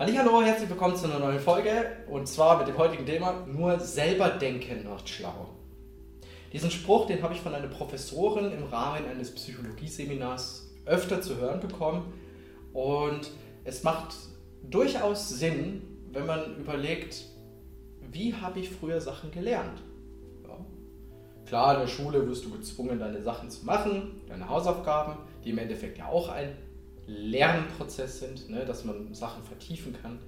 Hallo, herzlich willkommen zu einer neuen Folge und zwar mit dem heutigen Thema nur selber denken macht schlau. Diesen Spruch, den habe ich von einer Professorin im Rahmen eines Psychologieseminars öfter zu hören bekommen und es macht durchaus Sinn, wenn man überlegt, wie habe ich früher Sachen gelernt. Ja. Klar, in der Schule wirst du gezwungen, deine Sachen zu machen, deine Hausaufgaben, die im Endeffekt ja auch ein Lernprozess sind, ne, dass man Sachen vertiefen kann.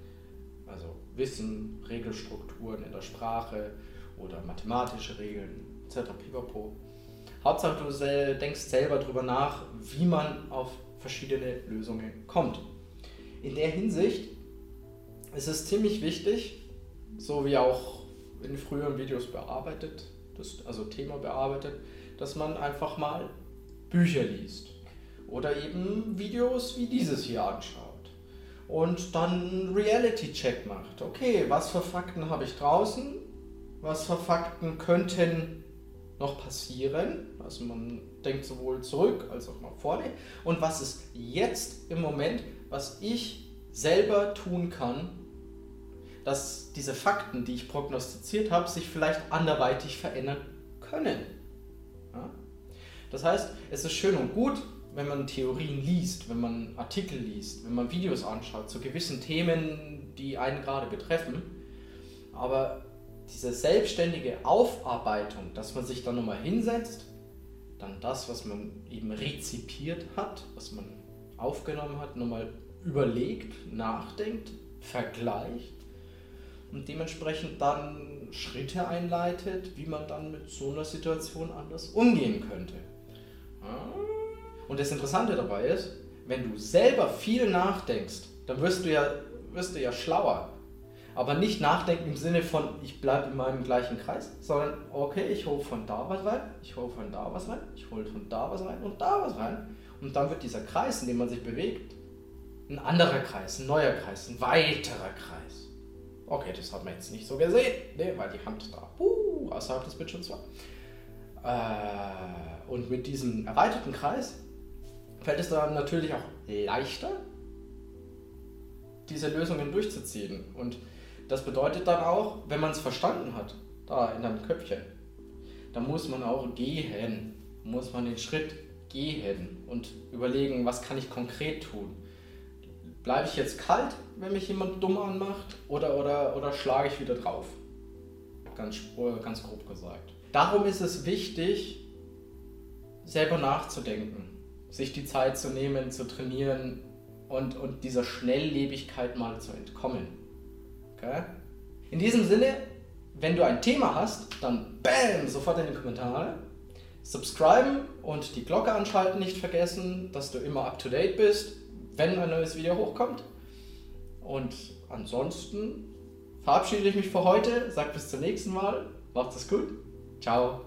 Also Wissen, Regelstrukturen in der Sprache oder mathematische Regeln etc. Pipapo. Hauptsache du denkst selber darüber nach, wie man auf verschiedene Lösungen kommt. In der Hinsicht ist es ziemlich wichtig, so wie auch in früheren Videos bearbeitet, das, also Thema bearbeitet, dass man einfach mal Bücher liest oder eben Videos wie dieses hier anschaut und dann Reality-Check macht. Okay, was für Fakten habe ich draußen? Was für Fakten könnten noch passieren? Also man denkt sowohl zurück als auch nach vorne. Und was ist jetzt im Moment, was ich selber tun kann, dass diese Fakten, die ich prognostiziert habe, sich vielleicht anderweitig verändern können. Ja? Das heißt, es ist schön und gut, wenn man Theorien liest, wenn man Artikel liest, wenn man Videos anschaut zu gewissen Themen, die einen gerade betreffen. Aber diese selbstständige Aufarbeitung, dass man sich dann nochmal hinsetzt, dann das, was man eben rezipiert hat, was man aufgenommen hat, nochmal überlegt, nachdenkt, vergleicht und dementsprechend dann Schritte einleitet, wie man dann mit so einer Situation anders umgehen könnte. Das Interessante dabei ist, wenn du selber viel nachdenkst, dann wirst du ja, wirst du ja schlauer. Aber nicht nachdenken im Sinne von, ich bleibe in meinem gleichen Kreis, sondern okay, ich hole von da was rein, ich hole von da was rein, ich hole von da was rein und da was rein. Und dann wird dieser Kreis, in dem man sich bewegt, ein anderer Kreis, ein neuer Kreis, ein weiterer Kreis. Okay, das hat man jetzt nicht so gesehen, ne, weil die Hand da uh, außerhalb des Bildschirms war. Äh, und mit diesem erweiterten Kreis fällt es dann natürlich auch leichter, diese Lösungen durchzuziehen. Und das bedeutet dann auch, wenn man es verstanden hat, da in deinem Köpfchen, dann muss man auch gehen, muss man den Schritt gehen und überlegen, was kann ich konkret tun. Bleibe ich jetzt kalt, wenn mich jemand dumm anmacht, oder, oder, oder schlage ich wieder drauf? Ganz, ganz grob gesagt. Darum ist es wichtig, selber nachzudenken sich die Zeit zu nehmen, zu trainieren und, und dieser Schnelllebigkeit mal zu entkommen. Okay? In diesem Sinne, wenn du ein Thema hast, dann BAM, sofort in die Kommentare. Subscriben und die Glocke anschalten nicht vergessen, dass du immer up to date bist, wenn ein neues Video hochkommt. Und ansonsten verabschiede ich mich für heute, sag bis zum nächsten Mal, macht es gut, ciao.